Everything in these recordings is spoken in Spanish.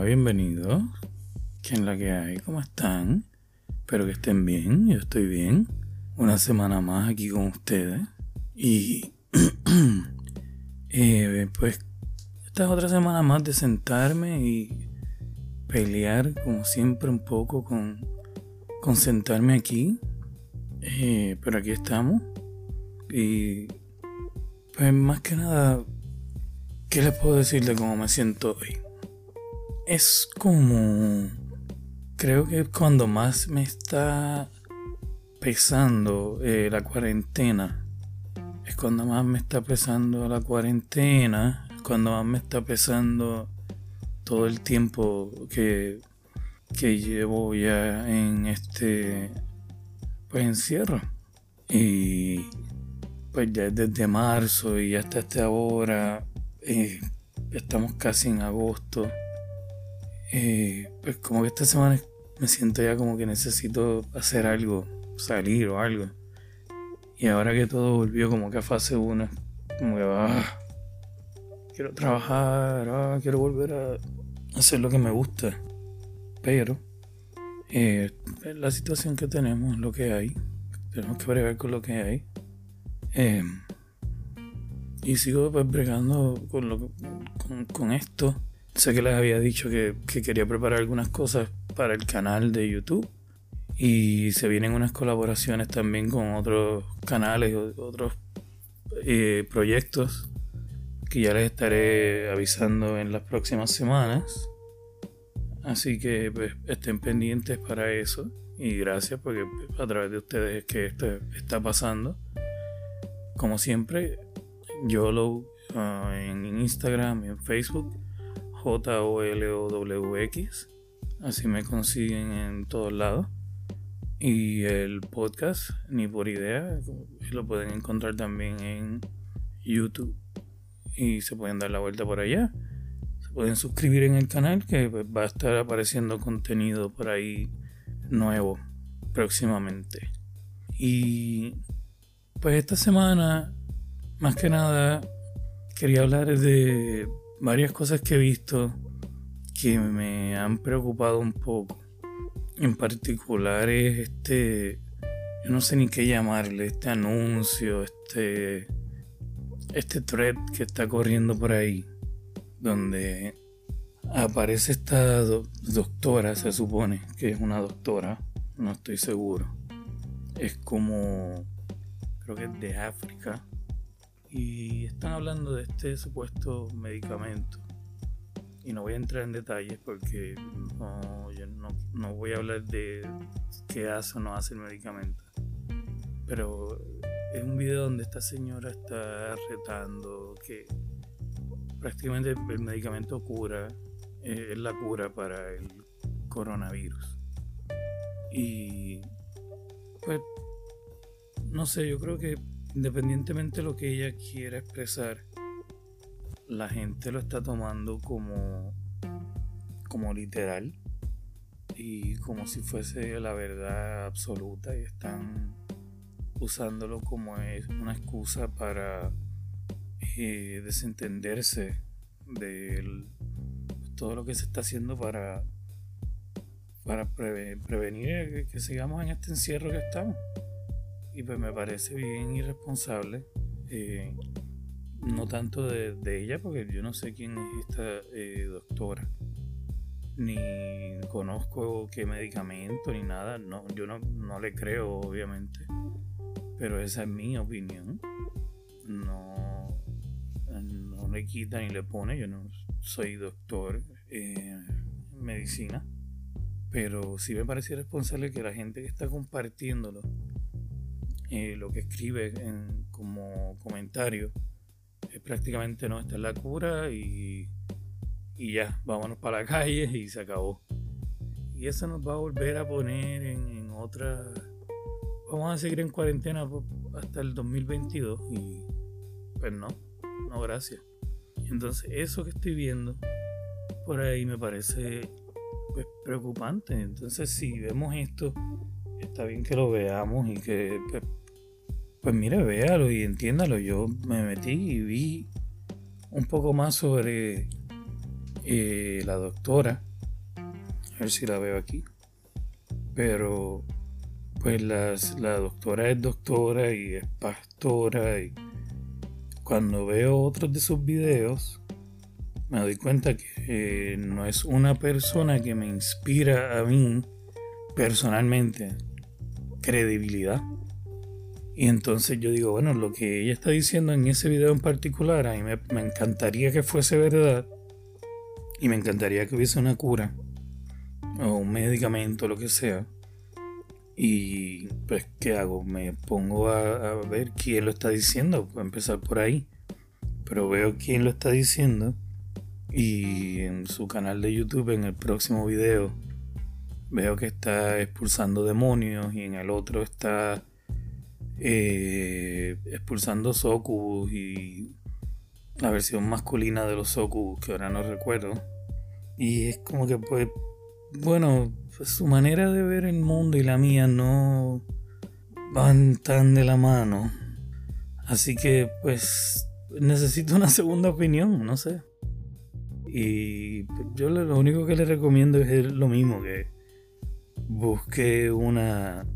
Hola, bienvenidos. ¿Quién la que hay? ¿Cómo están? Espero que estén bien. Yo estoy bien. Una semana más aquí con ustedes. Y eh, pues esta es otra semana más de sentarme y pelear como siempre un poco con, con sentarme aquí. Eh, pero aquí estamos. Y pues más que nada, ¿qué les puedo decir de cómo me siento hoy? Es como... Creo que cuando más me está pesando eh, la cuarentena, es cuando más me está pesando la cuarentena, cuando más me está pesando todo el tiempo que, que llevo ya en este pues encierro. Y pues ya desde marzo y hasta esta hora, eh, estamos casi en agosto. Eh, pues como que esta semana me siento ya como que necesito hacer algo, salir o algo. Y ahora que todo volvió como que a fase 1, como que ah, quiero trabajar, ah, quiero volver a hacer lo que me gusta. Pero eh, la situación que tenemos, lo que hay, tenemos que bregar con lo que hay. Eh, y sigo pues bregando con, lo, con esto Sé que les había dicho que, quería preparar algunas cosas para el canal de YouTube. Y se vienen unas colaboraciones también con otros canales, otros eh, proyectos que ya les estaré avisando en las próximas semanas. Así que pues, estén pendientes para eso. Y gracias porque a través de ustedes es que esto está pasando. Como siempre, yo lo ah, en Instagram y en Facebook J-O-L-O-W-X. Así me consiguen en todos lados. Y el podcast, ni por idea, lo pueden encontrar también en YouTube. Y se pueden dar la vuelta por allá. Se pueden suscribir en el canal que va a estar apareciendo contenido por ahí nuevo próximamente. Y pues esta semana, más que nada, quería hablar de varias cosas que he visto que me han preocupado un poco. En particular es este, yo no sé ni qué llamarle, este anuncio, este, este thread que está corriendo por ahí, donde aparece esta doctora, se supone que es una doctora, no estoy seguro. Es como, creo que es de África, y están hablando de este supuesto medicamento. Y no voy a entrar en detalles porque no, yo no, voy a hablar de qué hace o no hace el medicamento. Pero es un video donde esta señora está retando que prácticamente el medicamento cura, eh, es la cura para el coronavirus. Y pues, no sé, yo creo que independientemente de lo que ella quiera expresar, la gente lo está tomando como, como literal y como si fuese la verdad absoluta y están usándolo como es una excusa para eh, desentenderse de todo lo que se está haciendo para, para prevenir que sigamos en este encierro que estamos. Y pues me parece bien irresponsable. Eh, no tanto de, ella, porque yo no sé quién es esta eh, doctora. Ni conozco qué medicamento ni nada. No, yo no, no le creo, obviamente. Pero esa es mi opinión. No, no le quita ni le pone. Yo no soy doctor en medicina. Pero sí me parece irresponsable que la gente que está compartiéndolo eh, lo que escribe como comentario es prácticamente no, esta es la cura y, y ya, vámonos para la calle y se acabó. Y eso nos va a volver a poner en, otra... Vamos a seguir en cuarentena hasta el 2022 y pues no, no gracias. Entonces eso que estoy viendo por ahí me parece pues, preocupante. Entonces si vemos esto, está bien que lo veamos y que pues, pues mire, véalo y entiéndalo. Yo me metí y vi un poco más sobre eh, la doctora a ver si la veo aquí. Pero pues la doctora es doctora y es pastora y cuando veo otros de sus videos me doy cuenta que no es una persona que me inspira a mí personalmente credibilidad. Y entonces yo digo, bueno, lo que ella está diciendo en ese video en particular, a mí me, encantaría que fuese verdad. Y me encantaría que hubiese una cura o un medicamento, lo que sea. Y pues, ¿qué hago? Me pongo a, ver quién lo está diciendo, a empezar por ahí. Pero veo quién lo está diciendo. Y en su canal de YouTube, en el próximo video, veo que está expulsando demonios. Y en el otro está eh, expulsando Sokubus y la versión masculina de los Sokubus, que ahora no recuerdo. Y es como que, pues, bueno, su manera de ver el mundo y la mía no van tan de la mano. Así que pues necesito una segunda opinión, no sé. Y yo lo único que le recomiendo es lo mismo, que busque una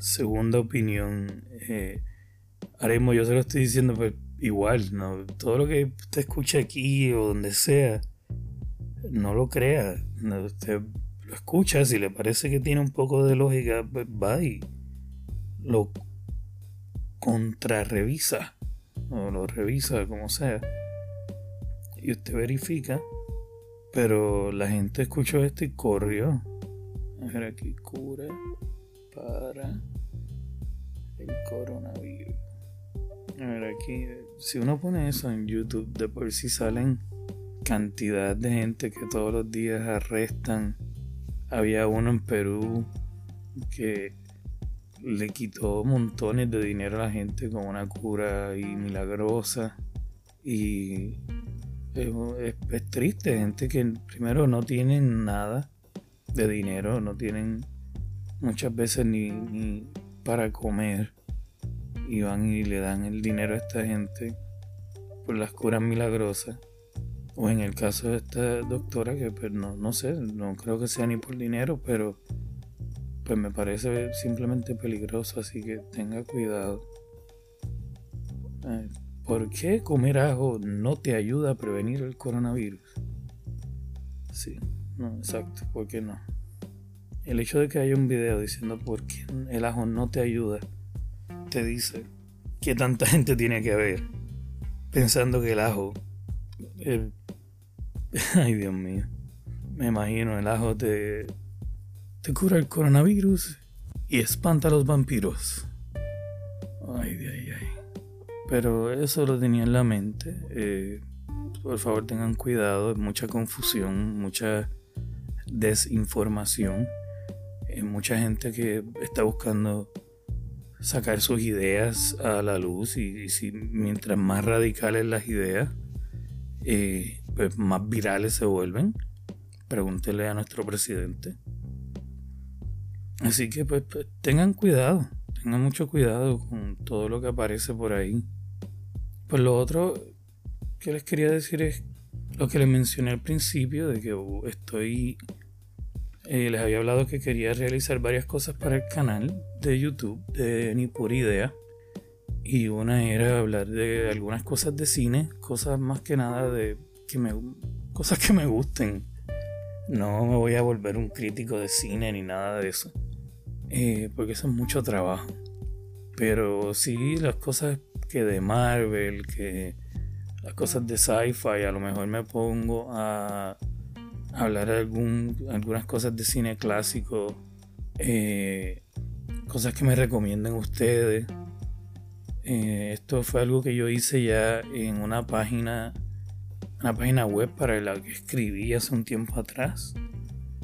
segunda opinión. Eh, yo se lo estoy diciendo pues, igual, ¿no? todo lo que usted escucha aquí o donde sea, no lo crea. Usted lo escucha, si le parece que tiene un poco de lógica, pues va y lo contrarrevisa o lo revisa como sea y usted verifica pero la gente escuchó esto y corrió a ver aquí cura para coronavirus a ver aquí si uno pone eso en YouTube de por sí salen cantidad de gente que todos los días arrestan había uno en Perú que le quitó montones de dinero a la gente con una cura y milagrosa. Y es, triste, gente que primero no tienen nada de dinero, no tienen muchas veces ni para comer. Y van y le dan el dinero a esta gente por las curas milagrosas. O en el caso de esta doctora, que pues no, no sé, no creo que sea ni por dinero, pero pues me parece simplemente peligroso, así que tenga cuidado. ¿Por qué comer ajo no te ayuda a prevenir el coronavirus? Sí, no, exacto, ¿por qué no? El hecho de que haya un video diciendo por qué el ajo no te ayuda, dice que tanta gente tiene que ver pensando que el ajo Ay, Dios mío. Me imagino el ajo te, te cura el coronavirus y espanta a los vampiros. Ay, ay, ay. Pero eso lo tenía en la mente. Eh, por favor, tengan cuidado. Mucha confusión, mucha desinformación. Mucha gente que está buscando sacar sus ideas a la luz y, si mientras más radicales las ideas, eh, pues, más virales se vuelven. Pregúntele a nuestro presidente. Así que pues, pues, tengan cuidado, tengan mucho cuidado con todo lo que aparece por ahí. Pues lo otro que les quería decir es lo que les mencioné al principio, de que estoy... Eh, les había hablado que quería realizar varias cosas para el canal de YouTube de Ni Por Idea. Y una era hablar de algunas cosas de cine, cosas más que nada de que me, cosas que me gusten. No me voy a volver un crítico de cine ni nada de eso. Eh, porque eso es mucho trabajo. Pero sí, las cosas que de Marvel, que las cosas de sci-fi, a lo mejor me pongo a hablar algún, algunas cosas de cine clásico, eh, cosas que me recomienden ustedes. Eh, esto fue algo que yo hice ya en una página una página web para la que escribí hace un tiempo atrás.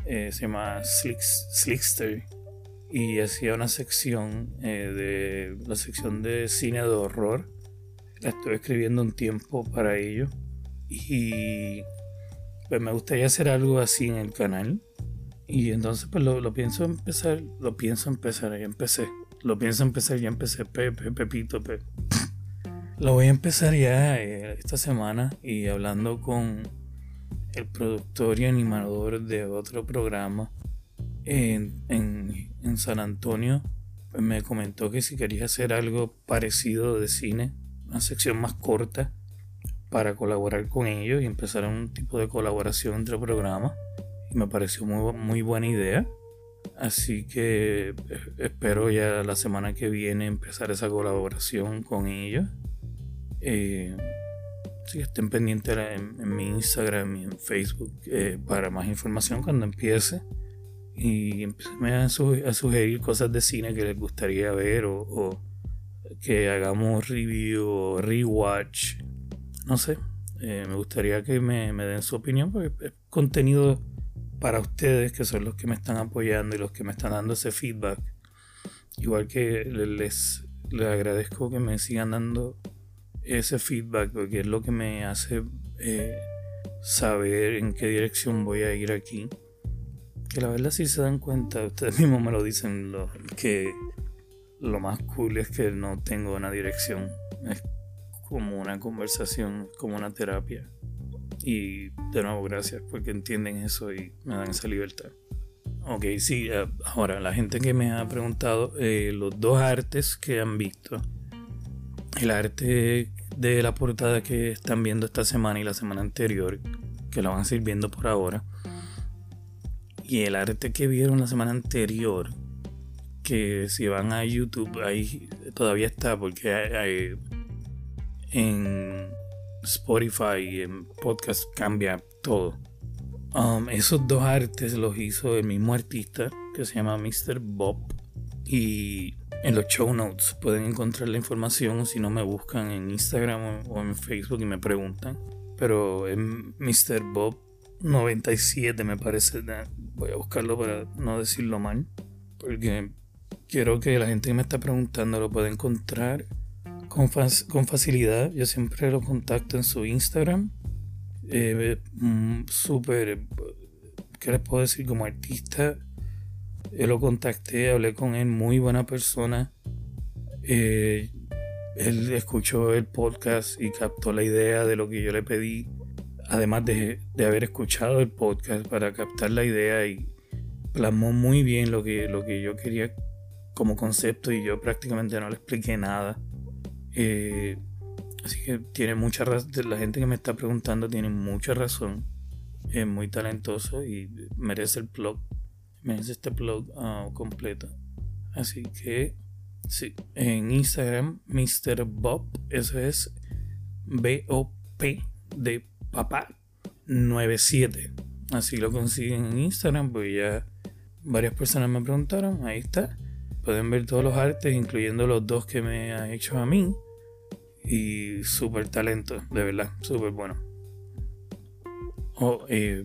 Eh, se llama Slickster. Y hacía una sección de la sección de cine de horror. La estoy escribiendo un tiempo para ello. Y pues me gustaría hacer algo así en el canal. Y entonces pues lo, pienso empezar. Lo pienso empezar. Ya empecé. Lo pienso empezar. Ya empecé. Pepe, Pepito, Pepe. Lo voy a empezar ya eh, esta semana y hablando con el productor y animador de otro programa en, en, San Antonio me comentó que si quería hacer algo parecido de cine, una sección más corta para colaborar con ellos y empezar un tipo de colaboración entre programas. Y me pareció muy, muy buena idea. Así que eh, espero ya la semana que viene empezar esa colaboración con ellos. Eh, así que estén pendientes en, mi Instagram y en Facebook eh, para más información cuando empiece. Y empecé a, sugerir cosas de cine que les gustaría ver o, que hagamos review o rewatch. No sé, me gustaría que me, den su opinión porque es contenido para ustedes que son los que me están apoyando y los que me están dando ese feedback. Igual que les, les agradezco que me sigan dando ese feedback porque es lo que me hace eh, saber en qué dirección voy a ir aquí. Que la verdad si se dan cuenta, ustedes mismos me lo dicen, lo, que lo más cool es que no tengo una dirección. Como una conversación, como una terapia. Y de nuevo, gracias porque entienden eso y me dan esa libertad. Ok, sí, eh, ahora la gente que me ha preguntado eh, los dos artes que han visto. El arte de la portada que están viendo esta semana y la semana anterior, que la van a seguir viendo por ahora. Y el arte que vieron la semana anterior, que si van a YouTube, ahí todavía está, porque hay en Spotify en podcast cambia todo. Um, esos dos artes los hizo el mismo artista que se llama Mr. Bob. Y en los show notes pueden encontrar la información si no me buscan en Instagram o en Facebook y me preguntan. Pero es Mr. Bob 97 me parece. Voy a buscarlo para no decirlo mal. Porque quiero que la gente que me está preguntando lo pueda encontrar con, con facilidad. Yo siempre lo contacto en su Instagram. Eh, mm, súper, ¿qué les puedo decir? Como artista, yo lo contacté, hablé con él, muy buena persona. Eh, él escuchó el podcast y captó la idea de lo que yo le pedí. Además de, de haber escuchado el podcast para captar la idea y plasmó muy bien lo que, lo que yo quería como concepto y yo prácticamente no le expliqué nada. Eh, así que tiene mucha razón. La gente que me está preguntando tiene mucha razón. Es muy talentoso y merece el blog. Merece este blog ah, completo. Así que, sí, en Instagram, Mr. Bob, eso es B-O-P de papá 97. Así lo consiguen en Instagram, pues ya varias personas me preguntaron. Ahí está. Pueden ver todos los artes, incluyendo los dos que me ha hecho a mí. Y súper talento, de verdad, súper bueno. Oh, eh,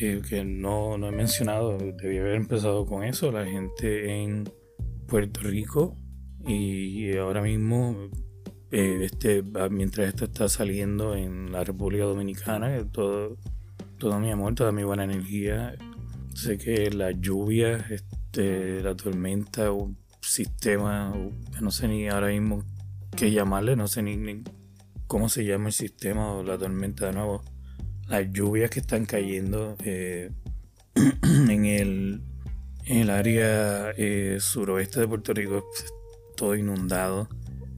eh, que no, no he mencionado, debí haber empezado con eso, la gente en Puerto Rico y ahora mismo, eh, este, mientras esto está saliendo en la República Dominicana, todo, todo mi amor, toda mi buena energía, sé que la lluvia, este, la tormenta, un sistema, no sé ni ahora mismo qué llamarle, no sé ni, cómo se llama el sistema o la tormenta de nuevo. Las lluvias que están cayendo eh, en, el, en el área eh, suroeste de Puerto Rico, todo inundado.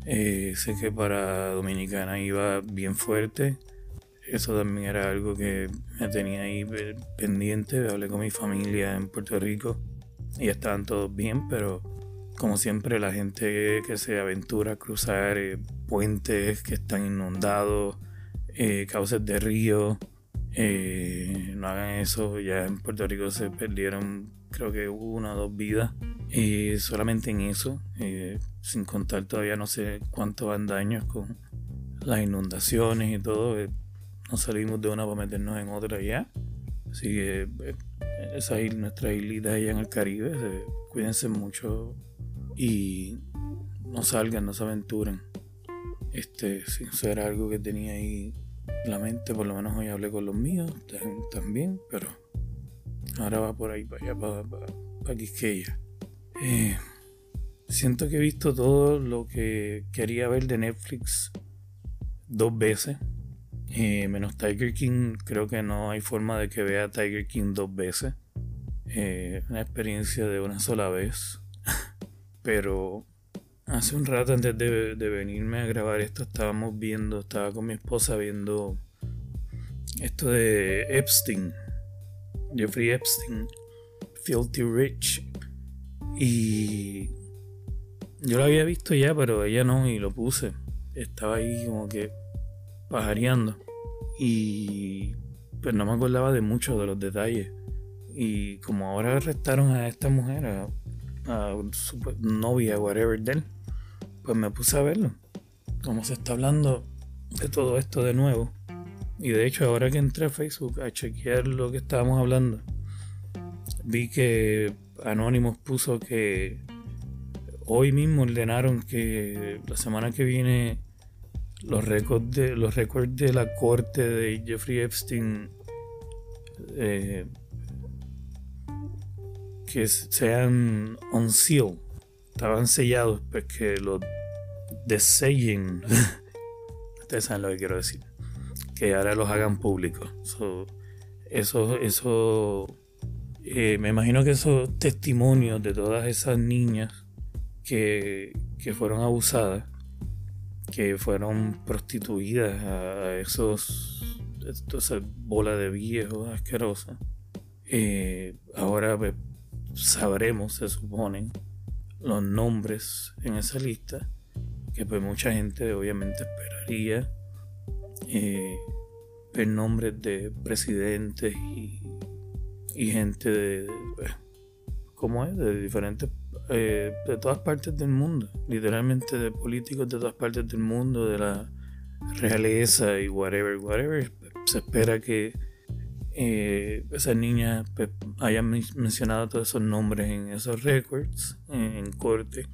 Eh, sé que para Dominicana iba bien fuerte. Eso también era algo que me tenía ahí pendiente. Hablé con mi familia en Puerto Rico y estaban todos bien, pero como siempre, la gente que se aventura a cruzar eh, puentes que están inundados, eh, cauces de río, eh, no hagan eso. Ya en Puerto Rico se perdieron, creo que una o dos vidas. Y solamente en eso, sin contar todavía no sé cuántos van daños con las inundaciones y todo. no salimos de una para meternos en otra ya. Así que esa es nuestra islita allá en el Caribe. cuídense mucho y no salgan, no se aventuren. Este, si eso era algo que tenía ahí en la mente, por lo menos hoy hablé con los míos también, pero ahora va por ahí, para allá, para, para, Quisqueya. Eh, siento que he visto todo lo que quería ver de Netflix dos veces. Eh, menos Tiger King, creo que no hay forma de que vea Tiger King dos veces. Eh, una experiencia de una sola vez. Pero hace un rato antes de, de, venirme a grabar esto estábamos viendo, estaba con mi esposa viendo esto de Epstein, Jeffrey Epstein, Filthy Rich. Y yo lo había visto ya, pero ella no, y lo puse. Estaba ahí como que pajareando. Y pues no me acordaba de muchos de los detalles. Y como ahora arrestaron a esta mujer, a, su novia, whatever de pues me puse a verlo. Como se está hablando de todo esto de nuevo. Y de hecho, ahora que entré a Facebook a chequear lo que estábamos hablando, vi que Anonymous puso que hoy mismo ordenaron que la semana que viene los récords de, los récords de la corte de Jeffrey Epstein eh, que sean on seal, estaban sellados, pues que los desellen. Ustedes saben lo que quiero decir. Que ahora los hagan públicos. eso, eso, eh, me imagino que esos testimonios de todas esas niñas que, que fueron abusadas, que fueron prostituidas a esos, esa bola de viejos asquerosa, eh, ahora pues, sabremos, se supone, los nombres en esa lista, que pues mucha gente obviamente esperaría eh, ver nombres de presidentes y, gente de, ¿cómo es? De diferentes, eh, de todas partes del mundo, literalmente de políticos de todas partes del mundo, de la realeza y whatever, whatever. Se espera que eh, esas niñas pues, hayan mencionado todos esos nombres en esos records en, corte.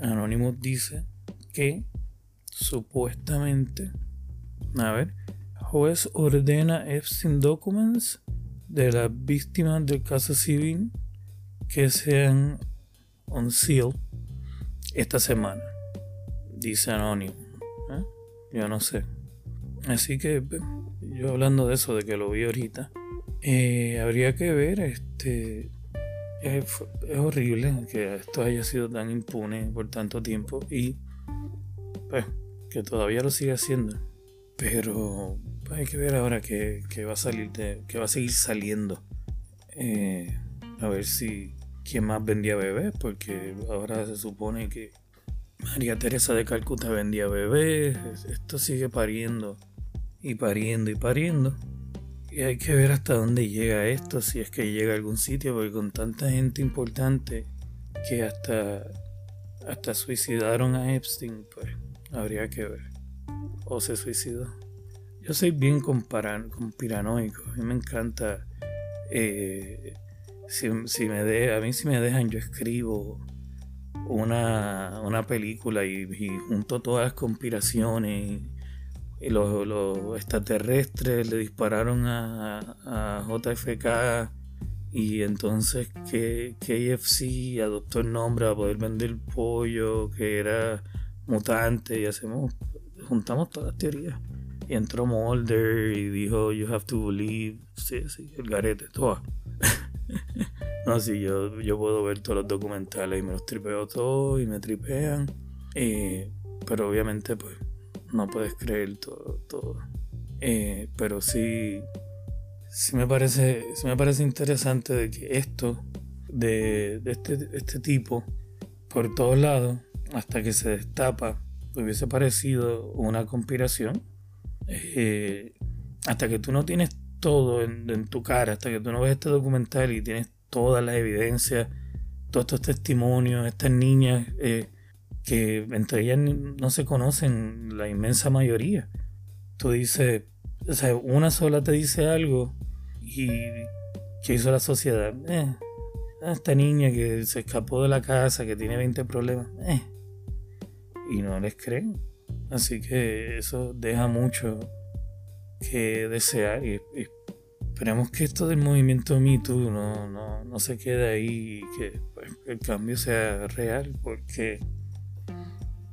Anonymous dice que supuestamente, a ver, juez ordena Epstein Documents de las víctimas del caso civil que sean on seal esta semana, dice Anonymous. ¿eh? Yo no sé. Así que yo hablando de eso, de que lo vi ahorita, eh, habría que ver, este, es, horrible que esto haya sido tan impune por tanto tiempo y pues que todavía lo sigue haciendo. Pero pues, hay que ver ahora que, va a salir de, que va a seguir saliendo. Eh, a ver si quién más vendía bebés, porque ahora se supone que María Teresa de Calcuta vendía bebés. Esto sigue pariendo y pariendo y pariendo. Y hay que ver hasta dónde llega esto, si es que llega a algún sitio, porque con tanta gente importante que hasta, hasta suicidaron a Epstein, pues habría que ver. O se suicidó. Yo soy bien piranoico, a mí me encanta. Eh, si, me de, a mí si me dejan, yo escribo una, una película y, y junto todas las conspiraciones y los, extraterrestres le dispararon a, JFK y entonces que KFC adoptó el nombre para poder vender pollo que era mutante y hacemos juntamos todas las teorías. Y entró Mulder y dijo you have to believe. Sí, sí, el garete todo. No sí yo, yo puedo ver todos los documentales y me los tripeo todos y me tripean. Eh, pero obviamente pues no puedes creer todo. todo. Eh, pero sí, sí me parece, sí me parece interesante de que esto, de, este, este tipo, por todos lados, hasta que se destapa, hubiese parecido una conspiración. Eh, hasta que tú no tienes todo en, tu cara, hasta que tú no ves este documental y tienes todas las evidencias, todos estos testimonios, estas niñas eh, que entre ellas no se conocen la inmensa mayoría. Tú dices, o sea, una sola te dice algo y ¿qué hizo la sociedad? Eh, esta niña que se escapó de la casa, que tiene 20 problemas, eh, y no les creen. Así que eso deja mucho que desear y, esperemos que esto del movimiento Me no, no, no se quede ahí y que pues, el cambio sea real porque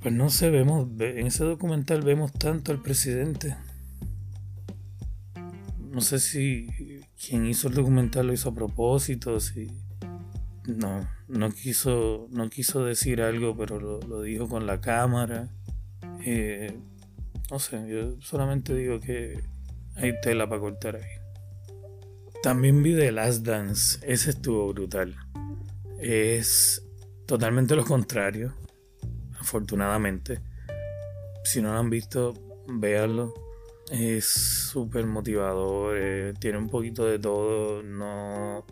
pues no sé, vemos, en ese documental vemos tanto al presidente. No sé si quien hizo el documental lo hizo a propósito, sí. No, no quiso, no quiso decir algo, pero lo, dijo con la cámara. Eh, no sé, yo solamente digo que hay tela para cortar ahí. También vi The Last Dance, ese estuvo brutal. Es totalmente lo contrario, afortunadamente. Si no lo han visto, véanlo. Es súper motivador, eh, tiene un poquito de todo, no,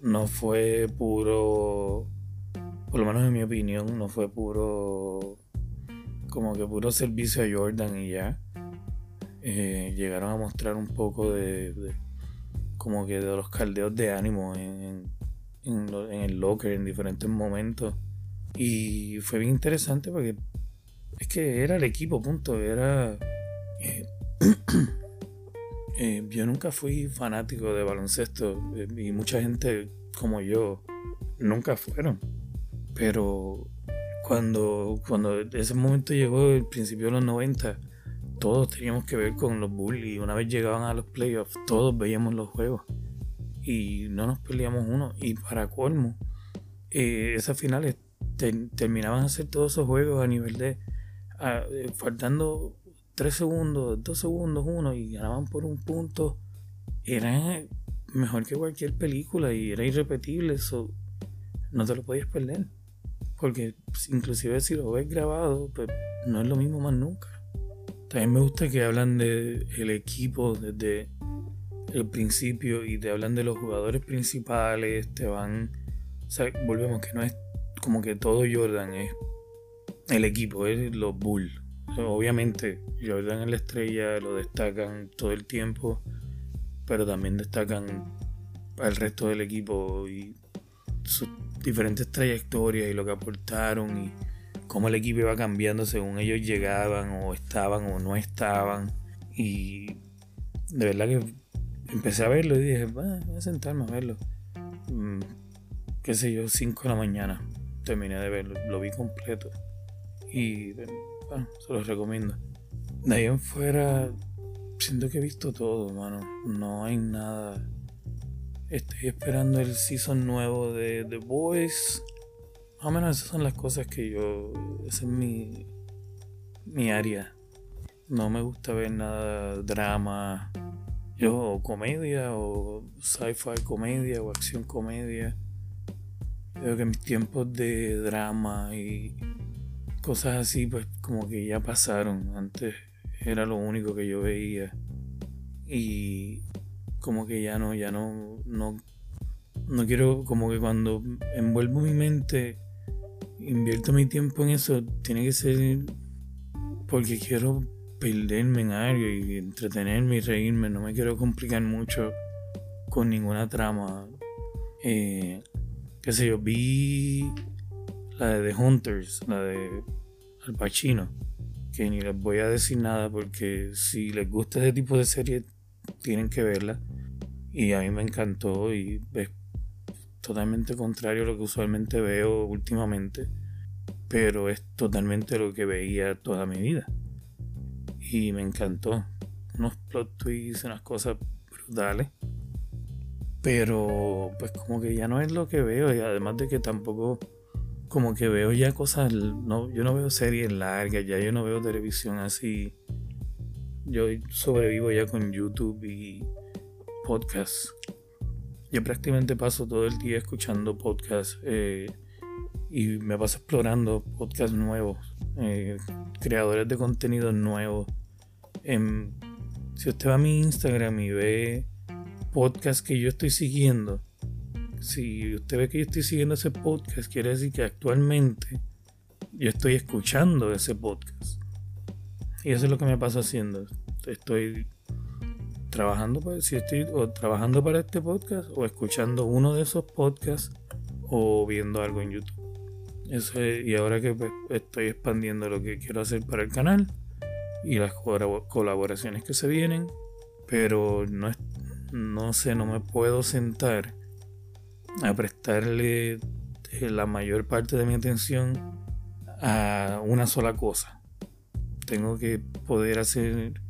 no fue puro, por lo menos en mi opinión, no fue puro, como que puro servicio a Jordan y ya. Eh, llegaron a mostrar un poco de, como que de los caldeos de ánimo en, en, el locker en diferentes momentos. Y fue bien interesante porque es que era el equipo, punto. Era. Eh, eh, yo nunca fui fanático de baloncesto eh, y mucha gente como yo nunca fueron. Pero cuando, cuando ese momento llegó, el principio de los 90, todos teníamos que ver con los Bulls y una vez llegaban a los playoffs, todos veíamos los juegos y no nos peleamos uno. Y para colmo, esas finales terminaban a hacer todos esos juegos a nivel de eh, faltando 3 segundos, 2 segundos, 1 y ganaban por un punto, era mejor que cualquier película y era irrepetible, eso no te lo podías perder. Porque inclusive si lo ves grabado, pues no es lo mismo más nunca. También me gusta que hablan de el equipo desde el principio y te hablan de los jugadores principales, te van... Volvemos que no es como que todo Jordan es el equipo, es los Bulls. Obviamente, Jordan es la estrella, lo destacan todo el tiempo, pero también destacan al resto del equipo y sus diferentes trayectorias y lo que aportaron y cómo el equipo iba cambiando según ellos llegaban o estaban o no estaban. Y de verdad que empecé a verlo y dije, voy a sentarme a verlo. Mm, qué sé yo, 5 de la mañana. Terminé de verlo, lo vi completo. Y bueno, se los recomiendo. De ahí en fuera, siento que he visto todo, mano. No hay nada. Estoy esperando el season nuevo de The Boys. Más o menos esas son las cosas que yo. Esa es mi. mi área. No me gusta ver nada drama. Yo, o comedia, o sci-fi comedia, o acción comedia. Creo que mis tiempos de drama y cosas así, pues como que ya pasaron. Antes era lo único que yo veía. Y como que ya no, ya no, no, no quiero, como que cuando envuelvo mi mente, invierto mi tiempo en eso, tiene que ser porque quiero perderme en algo y entretenerme y reírme. No me quiero complicar mucho con ninguna trama. Eh, qué sé yo, vi la de The Hunters, la de Al Pacino, que ni les voy a decir nada porque si les gusta ese tipo de serie tienen que verla. Y a mí me encantó y es totalmente contrario a lo que usualmente veo últimamente, pero es totalmente lo que veía toda mi vida. Y me encantó. Unos plot twists, unas cosas brutales. Pero pues como que ya no es lo que veo y además de que tampoco como que veo ya cosas, no, yo no veo series largas, ya yo no veo televisión así. Yo sobrevivo ya con YouTube y podcasts. Yo prácticamente paso todo el día escuchando podcasts eh, y me paso explorando podcasts nuevos, eh, creadores de contenido nuevos. si usted va a mi Instagram y ve podcasts que yo estoy siguiendo, si usted ve que yo estoy siguiendo ese podcast, quiere decir que actualmente yo estoy escuchando ese podcast. Y eso es lo que me pasa haciendo. Estoy trabajando para, si estoy o trabajando para este podcast o escuchando uno de esos podcasts o viendo algo en YouTube. Y ahora que pues, estoy expandiendo lo que quiero hacer para el canal y las colaboraciones que se vienen, pero no, no sé, no me puedo sentar a prestarle eh, la mayor parte de mi atención a una sola cosa. Tengo que poder hacer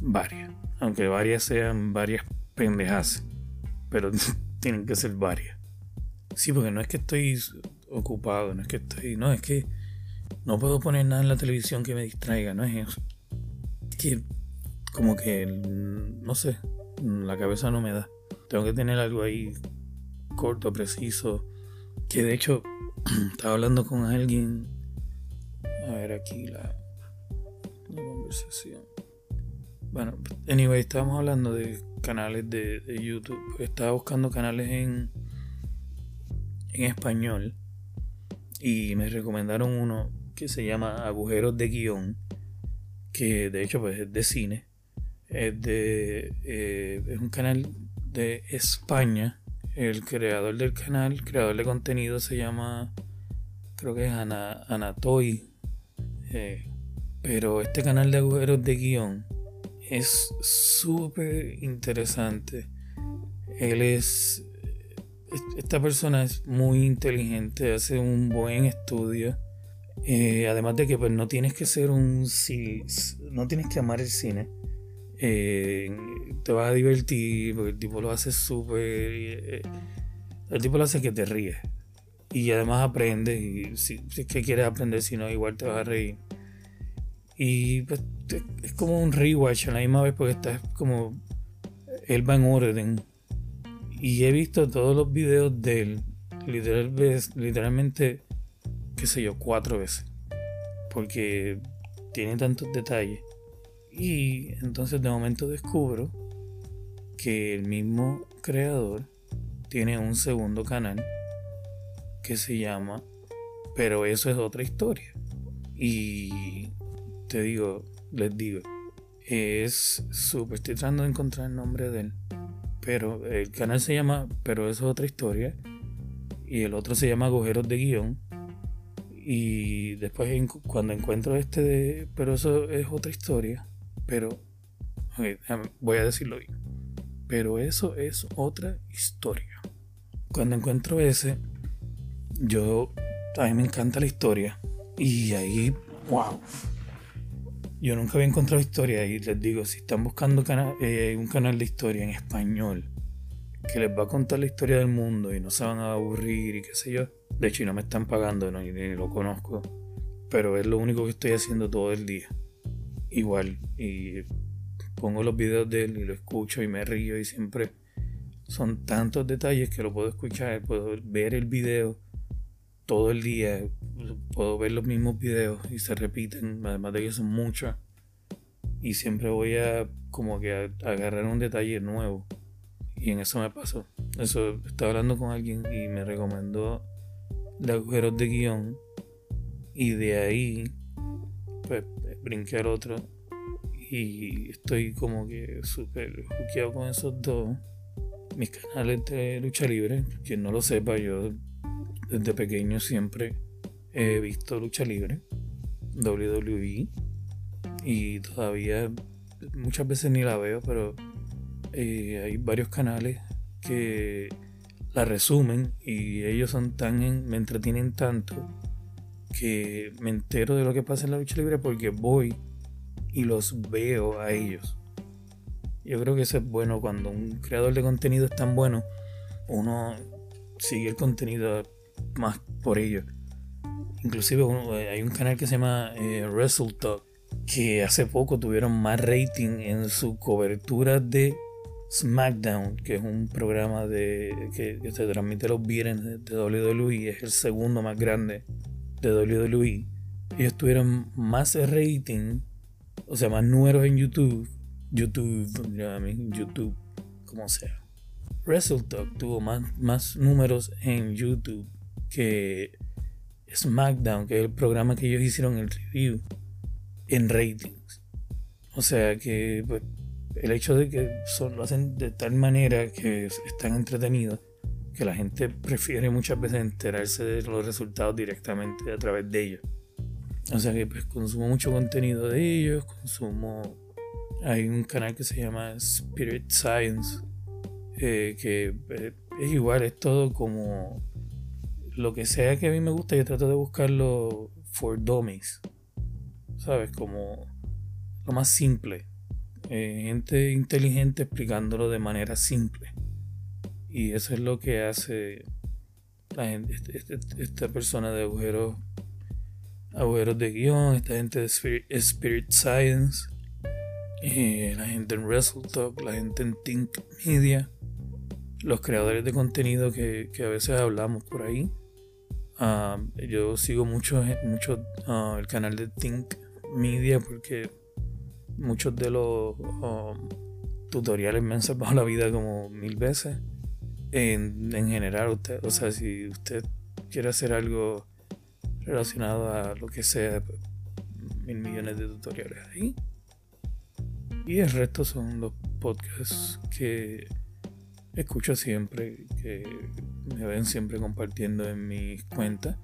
varias, aunque varias sean varias pendejas. pero tienen que ser varias. Sí, porque no es que estoy ocupado, no es que estoy, no, es que no puedo poner nada en la televisión que me distraiga, no es eso. Es que como que, no sé, la cabeza no me da. Tengo que tener algo ahí corto, preciso. Que de hecho, estaba hablando con alguien. A ver aquí la, conversación. Bueno, anyway, estábamos hablando de canales de, de YouTube. Estaba buscando canales en, en español. Y me recomendaron uno que se llama Agujeros de Guión. Que de hecho pues es de cine. Es de. Eh, es un canal de España. El creador del canal, creador de contenido se llama. Creo que es Ana, Anatoy. Eh, pero este canal de agujeros de guion es súper interesante. Él es. Esta persona es muy inteligente, hace un buen estudio. Eh, además de que pues, no tienes que ser un. No tienes que amar el cine te vas a divertir porque el tipo lo hace súper. Eh, el tipo lo hace que te ríes. Y además aprendes. Y si, es que quieres aprender, si no, igual te vas a reír. Y pues, es como un rewatch a la misma vez porque estás como. Él va en orden. Y he visto todos los videos de él. Literal, literalmente, qué sé yo, cuatro veces. Porque tiene tantos detalles. Y entonces de momento descubro que el mismo creador tiene un segundo canal que se llama Pero eso es otra historia. Y te digo, les digo, es súper, estoy tratando de encontrar el nombre de él. Pero el canal se llama Pero eso es otra historia. Y el otro se llama Agujeros de Guión. Y después cuando encuentro este de Pero eso es otra historia pero, voy a decirlo bien. Pero eso es otra historia. Cuando encuentro ese, yo, a mí me encanta la historia. Y ahí, wow. Yo nunca había encontrado historia y les digo, si están buscando eh, un canal de historia en español que les va a contar la historia del mundo y no se van a aburrir y qué sé yo. De hecho, no me están pagando, ni lo conozco. Pero es lo único que estoy haciendo todo el día igual. Y pongo los videos de él y lo escucho y me río y siempre son tantos detalles que lo puedo escuchar, puedo ver el video todo el día, puedo ver los mismos videos y se repiten, además de que son muchos. Y siempre voy a como que agarrar un detalle nuevo. Y en eso me pasó. Eso estaba hablando con alguien y me recomendó de agujeros de guion. Y de ahí, pues brinqué otro y estoy como que súper juqueado con esos dos. Mis canales de lucha libre, quien no lo sepa, yo desde pequeño siempre he visto lucha libre, WWE, y todavía muchas veces ni la veo, pero eh, hay varios canales que la resumen y ellos son tan me entretienen tanto que me entero de lo que pasa en la lucha libre porque voy y los veo a ellos. Yo creo que eso es bueno cuando un creador de contenido es tan bueno, uno sigue el contenido más por ello. Inclusive eh, hay un canal que se llama eh, Wrestle Talk que hace poco tuvieron más rating en su cobertura de SmackDown, que es un programa de, que, se transmite los viernes de WWE, es el segundo más grande de WWE, ellos tuvieron más rating, o sea, más números en YouTube, YouTube, YouTube, como sea. WrestleTalk tuvo más, más números en YouTube que SmackDown, que es el programa que ellos hicieron el review, en ratings. O sea que pues, el hecho de que lo hacen de tal manera que están entretenidos que la gente prefiere muchas veces enterarse de los resultados directamente a través de ellos. O sea que pues consumo mucho contenido de ellos, consumo... Hay un canal que se llama Spirit Science, eh, que eh, es igual, es todo como lo que sea que a mí me gusta, yo trato de buscarlo for dummies, ¿sabes? Como lo más simple. Eh, gente inteligente explicándolo de manera simple. Y eso es lo que hace este, este, esta persona de agujeros, agujeros de guion, esta gente de Spirit, Science, eh, la gente en WrestleTalk, la gente en Think Media, los creadores de contenido que, a veces hablamos por ahí. Ah, yo sigo mucho, ah, el canal de Think Media porque muchos de los um, tutoriales me han salvado la vida como mil veces. En, general, usted, o sea, si usted quiere hacer algo relacionado a lo que sea, mil millones de tutoriales ahí. Y el resto son los podcasts que escucho siempre, que me ven siempre compartiendo en mis cuentas.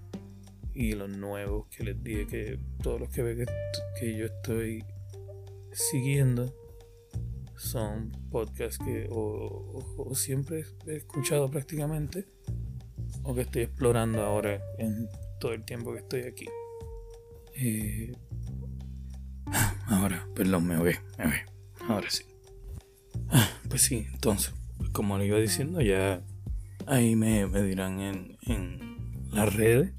Y los nuevos que les dije que todos los que ve que, que yo estoy siguiendo son podcasts que o, siempre he escuchado prácticamente o que estoy explorando ahora en todo el tiempo que estoy aquí. Eh, ahora, perdón, me ve, me ve. Ahora sí. Ah, pues sí, entonces, como le iba diciendo, ya ahí me, dirán en, en las redes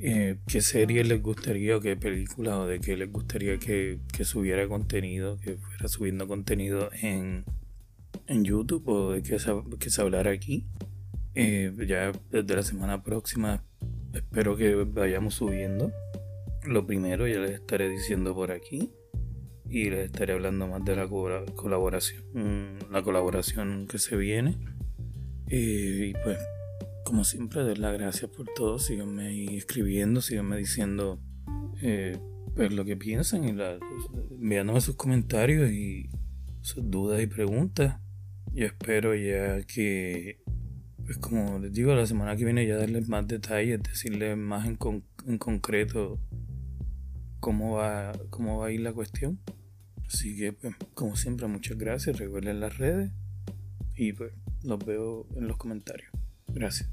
eh, qué serie les gustaría o qué película o de qué les gustaría que, subiera contenido, que fuera subiendo contenido en, en YouTube o de qué se, que se hablara aquí. Eh, ya desde la semana próxima espero que vayamos subiendo. Lo primero ya les estaré diciendo por aquí y les estaré hablando más de la colaboración, la colaboración que se viene. Eh, y pues como siempre, doy las gracias por todo. Síganme ahí escribiendo, síganme diciendo eh, pues, lo que piensan y la, enviándome sus comentarios y sus dudas y preguntas. Yo espero ya que, pues como les digo, la semana que viene ya darles más detalles, decirles más en, en concreto cómo va, cómo va a ir la cuestión. Así que, pues, como siempre, muchas gracias. Recuerden las redes y pues los veo en los comentarios. Gracias.